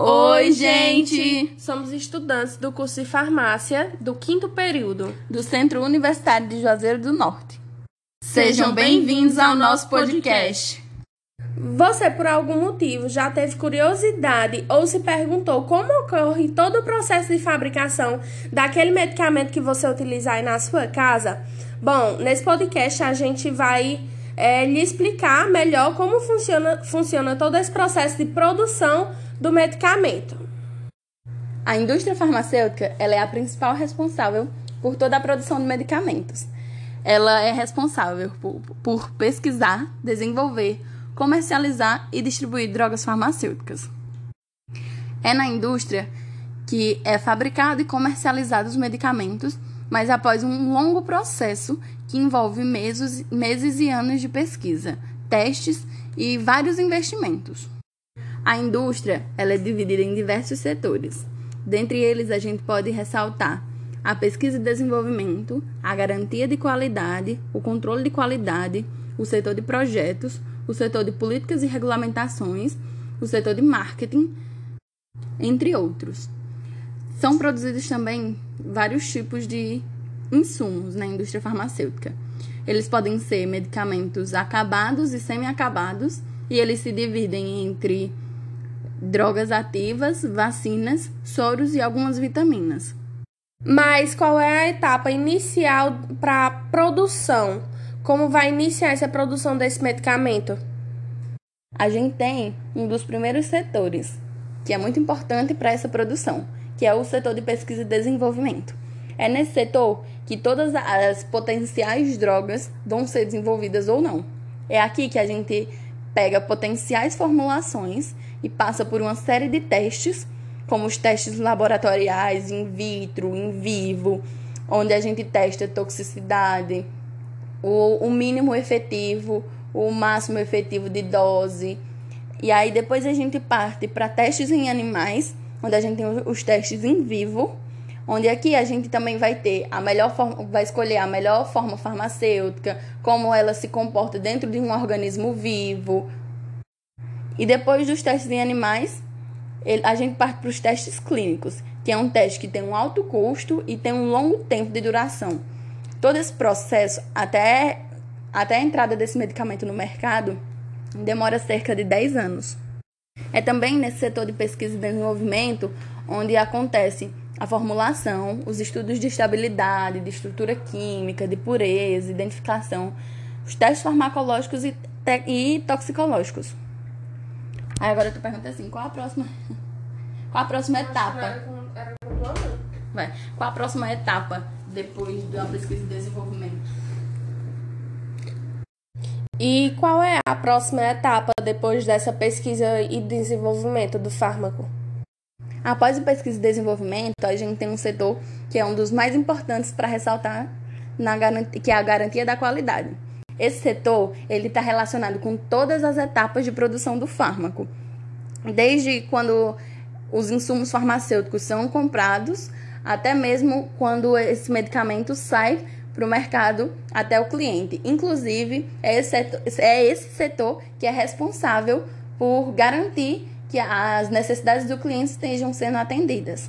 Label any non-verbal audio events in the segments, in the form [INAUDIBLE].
Oi, gente! Somos estudantes do curso de farmácia do quinto período do Centro Universitário de Juazeiro do Norte. Sejam bem-vindos ao nosso podcast. Você, por algum motivo, já teve curiosidade ou se perguntou como ocorre todo o processo de fabricação daquele medicamento que você utiliza aí na sua casa? Bom, nesse podcast a gente vai é, lhe explicar melhor como funciona, funciona todo esse processo de produção do medicamento. A indústria farmacêutica ela é a principal responsável por toda a produção de medicamentos. Ela é responsável por, por pesquisar, desenvolver, comercializar e distribuir drogas farmacêuticas. É na indústria que é fabricado e comercializado os medicamentos, mas após um longo processo que envolve meses, meses e anos de pesquisa, testes e vários investimentos. A indústria ela é dividida em diversos setores. Dentre eles, a gente pode ressaltar a pesquisa e desenvolvimento, a garantia de qualidade, o controle de qualidade, o setor de projetos, o setor de políticas e regulamentações, o setor de marketing, entre outros. São produzidos também vários tipos de insumos na indústria farmacêutica. Eles podem ser medicamentos acabados e semi-acabados, e eles se dividem entre drogas ativas, vacinas, soros e algumas vitaminas. Mas qual é a etapa inicial para a produção? Como vai iniciar essa produção desse medicamento? A gente tem um dos primeiros setores, que é muito importante para essa produção, que é o setor de pesquisa e desenvolvimento. É nesse setor que todas as potenciais drogas vão ser desenvolvidas ou não. É aqui que a gente pega potenciais formulações e passa por uma série de testes, como os testes laboratoriais, in vitro, in vivo, onde a gente testa toxicidade, o, o mínimo efetivo, o máximo efetivo de dose. E aí depois a gente parte para testes em animais, onde a gente tem os testes em vivo, onde aqui a gente também vai ter a melhor forma, vai escolher a melhor forma farmacêutica, como ela se comporta dentro de um organismo vivo, e depois dos testes em animais, a gente parte para os testes clínicos, que é um teste que tem um alto custo e tem um longo tempo de duração. Todo esse processo, até, até a entrada desse medicamento no mercado, demora cerca de 10 anos. É também nesse setor de pesquisa e desenvolvimento onde acontece a formulação, os estudos de estabilidade, de estrutura química, de pureza, identificação, os testes farmacológicos e, e toxicológicos. Aí agora tu pergunta assim, qual a próxima. [LAUGHS] Qual a próxima etapa? Era Vai. Qual a próxima etapa depois da pesquisa e desenvolvimento? E qual é a próxima etapa depois dessa pesquisa e desenvolvimento do fármaco? Após a pesquisa e desenvolvimento, a gente tem um setor que é um dos mais importantes para ressaltar, na que é a garantia da qualidade. Esse setor ele está relacionado com todas as etapas de produção do fármaco, desde quando os insumos farmacêuticos são comprados até mesmo quando esse medicamento sai para o mercado até o cliente. Inclusive, é esse, setor, é esse setor que é responsável por garantir que as necessidades do cliente estejam sendo atendidas.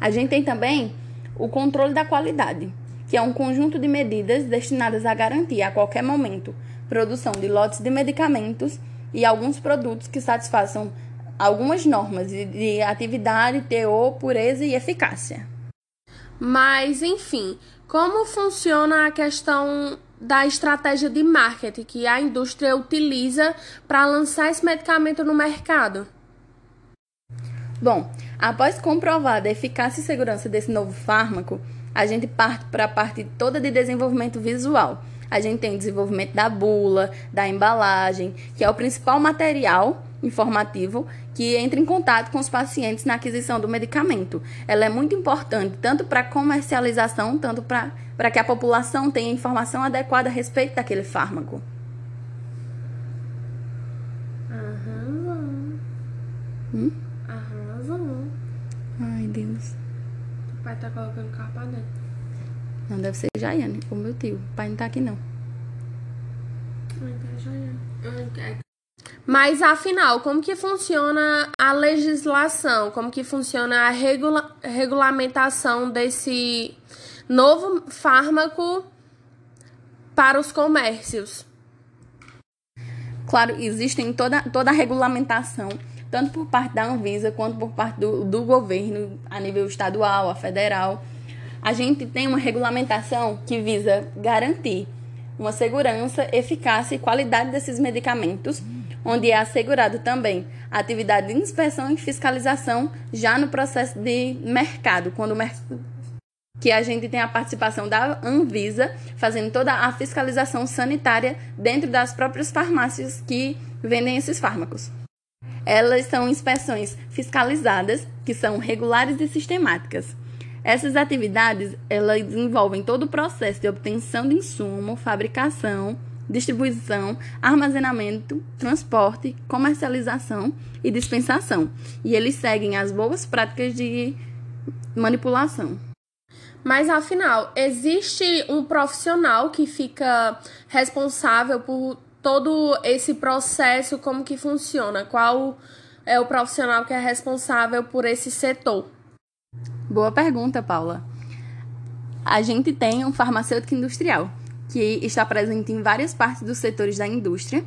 A gente tem também o controle da qualidade que é um conjunto de medidas destinadas a garantir a qualquer momento produção de lotes de medicamentos e alguns produtos que satisfaçam algumas normas de atividade, teor, pureza e eficácia. Mas, enfim, como funciona a questão da estratégia de marketing que a indústria utiliza para lançar esse medicamento no mercado? Bom, após comprovada a eficácia e segurança desse novo fármaco, a gente parte para a parte toda de desenvolvimento visual. A gente tem o desenvolvimento da bula, da embalagem, que é o principal material informativo que entra em contato com os pacientes na aquisição do medicamento. Ela é muito importante tanto para comercialização, tanto para que a população tenha informação adequada a respeito daquele fármaco. Aham. Hum? Arrasou. Ai, Deus pai tá colocando carro pra dentro. Não, deve ser Jaiane, o meu tio. O pai não tá aqui, não. Ai, tá Jaiane. Mas afinal, como que funciona a legislação? Como que funciona a regula regulamentação desse novo fármaco para os comércios? Claro, existem toda, toda a regulamentação, tanto por parte da Anvisa quanto por parte do, do governo, a nível estadual, a federal. A gente tem uma regulamentação que visa garantir uma segurança, eficácia e qualidade desses medicamentos, onde é assegurado também atividade de inspeção e fiscalização já no processo de mercado, quando o mercado que a gente tem a participação da Anvisa fazendo toda a fiscalização sanitária dentro das próprias farmácias que vendem esses fármacos. Elas são inspeções fiscalizadas, que são regulares e sistemáticas. Essas atividades, elas envolvem todo o processo de obtenção de insumo, fabricação, distribuição, armazenamento, transporte, comercialização e dispensação. E eles seguem as boas práticas de manipulação. Mas afinal, existe um profissional que fica responsável por todo esse processo, como que funciona? Qual é o profissional que é responsável por esse setor? Boa pergunta, Paula. A gente tem um farmacêutico industrial que está presente em várias partes dos setores da indústria.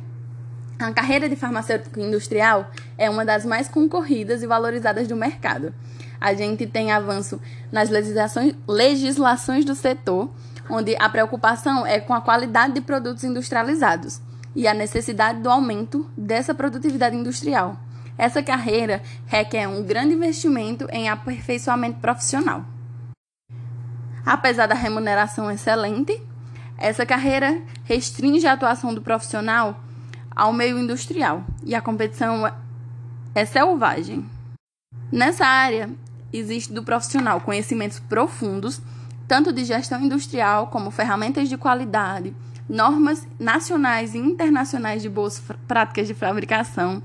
A carreira de farmacêutico industrial é uma das mais concorridas e valorizadas do mercado a gente tem avanço nas legislações, legislações do setor, onde a preocupação é com a qualidade de produtos industrializados e a necessidade do aumento dessa produtividade industrial. Essa carreira requer um grande investimento em aperfeiçoamento profissional. Apesar da remuneração excelente, essa carreira restringe a atuação do profissional ao meio industrial e a competição é selvagem. Nessa área, existe do profissional conhecimentos profundos, tanto de gestão industrial como ferramentas de qualidade, normas nacionais e internacionais de boas práticas de fabricação,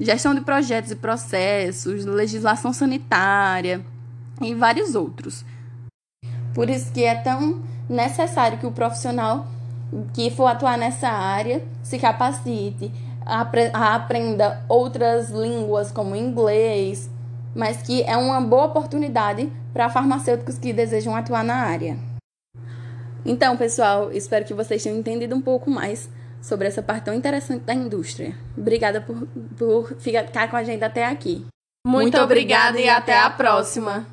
gestão de projetos e processos, legislação sanitária e vários outros. Por isso que é tão necessário que o profissional que for atuar nessa área se capacite, aprenda outras línguas como inglês, mas que é uma boa oportunidade para farmacêuticos que desejam atuar na área. Então, pessoal, espero que vocês tenham entendido um pouco mais sobre essa parte tão interessante da indústria. Obrigada por, por ficar com a gente até aqui. Muito, Muito obrigada e até a próxima.